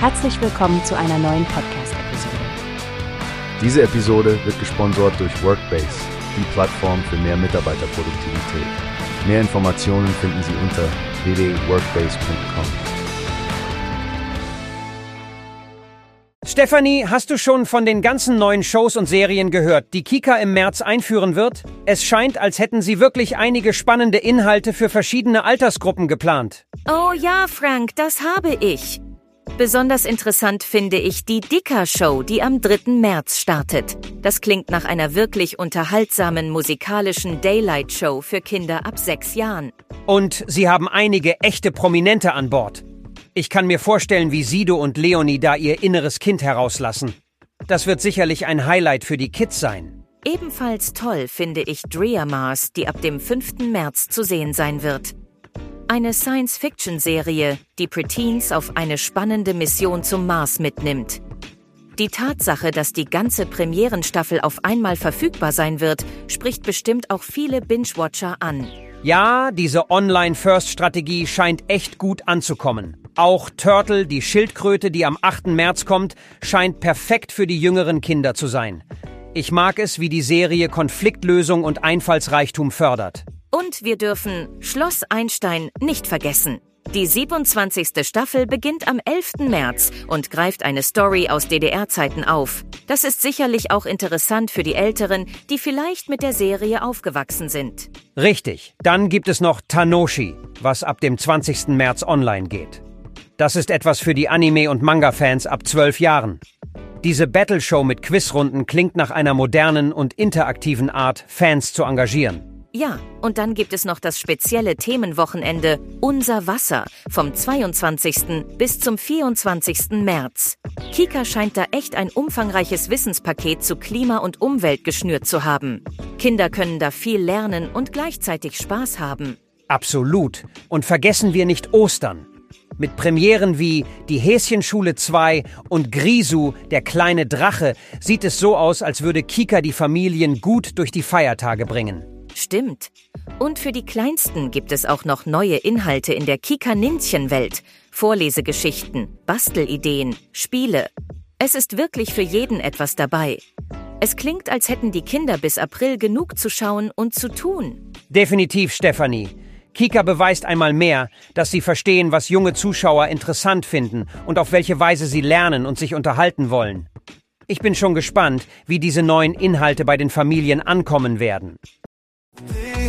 Herzlich willkommen zu einer neuen Podcast-Episode. Diese Episode wird gesponsert durch Workbase, die Plattform für mehr Mitarbeiterproduktivität. Mehr Informationen finden Sie unter www.workbase.com. Stefanie, hast du schon von den ganzen neuen Shows und Serien gehört, die Kika im März einführen wird? Es scheint, als hätten sie wirklich einige spannende Inhalte für verschiedene Altersgruppen geplant. Oh ja, Frank, das habe ich. Besonders interessant finde ich die Dicker-Show, die am 3. März startet. Das klingt nach einer wirklich unterhaltsamen musikalischen Daylight-Show für Kinder ab sechs Jahren. Und sie haben einige echte Prominente an Bord. Ich kann mir vorstellen, wie Sido und Leonie da ihr inneres Kind herauslassen. Das wird sicherlich ein Highlight für die Kids sein. Ebenfalls toll finde ich Drea Mars, die ab dem 5. März zu sehen sein wird. Eine Science-Fiction-Serie, die Preteens auf eine spannende Mission zum Mars mitnimmt. Die Tatsache, dass die ganze Premierenstaffel auf einmal verfügbar sein wird, spricht bestimmt auch viele Binge-Watcher an. Ja, diese Online-First-Strategie scheint echt gut anzukommen. Auch Turtle, die Schildkröte, die am 8. März kommt, scheint perfekt für die jüngeren Kinder zu sein. Ich mag es, wie die Serie Konfliktlösung und Einfallsreichtum fördert. Und wir dürfen Schloss Einstein nicht vergessen. Die 27. Staffel beginnt am 11. März und greift eine Story aus DDR-Zeiten auf. Das ist sicherlich auch interessant für die Älteren, die vielleicht mit der Serie aufgewachsen sind. Richtig. Dann gibt es noch Tanoshi, was ab dem 20. März online geht. Das ist etwas für die Anime- und Manga-Fans ab 12 Jahren. Diese Battle-Show mit Quizrunden klingt nach einer modernen und interaktiven Art, Fans zu engagieren. Ja, und dann gibt es noch das spezielle Themenwochenende Unser Wasser vom 22. bis zum 24. März. Kika scheint da echt ein umfangreiches Wissenspaket zu Klima und Umwelt geschnürt zu haben. Kinder können da viel lernen und gleichzeitig Spaß haben. Absolut. Und vergessen wir nicht Ostern. Mit Premieren wie Die Häschenschule 2 und Grisu, der kleine Drache, sieht es so aus, als würde Kika die Familien gut durch die Feiertage bringen. Stimmt. Und für die Kleinsten gibt es auch noch neue Inhalte in der Kika-Ninchen-Welt. Vorlesegeschichten, Bastelideen, Spiele. Es ist wirklich für jeden etwas dabei. Es klingt, als hätten die Kinder bis April genug zu schauen und zu tun. Definitiv, Stefanie. Kika beweist einmal mehr, dass sie verstehen, was junge Zuschauer interessant finden und auf welche Weise sie lernen und sich unterhalten wollen. Ich bin schon gespannt, wie diese neuen Inhalte bei den Familien ankommen werden.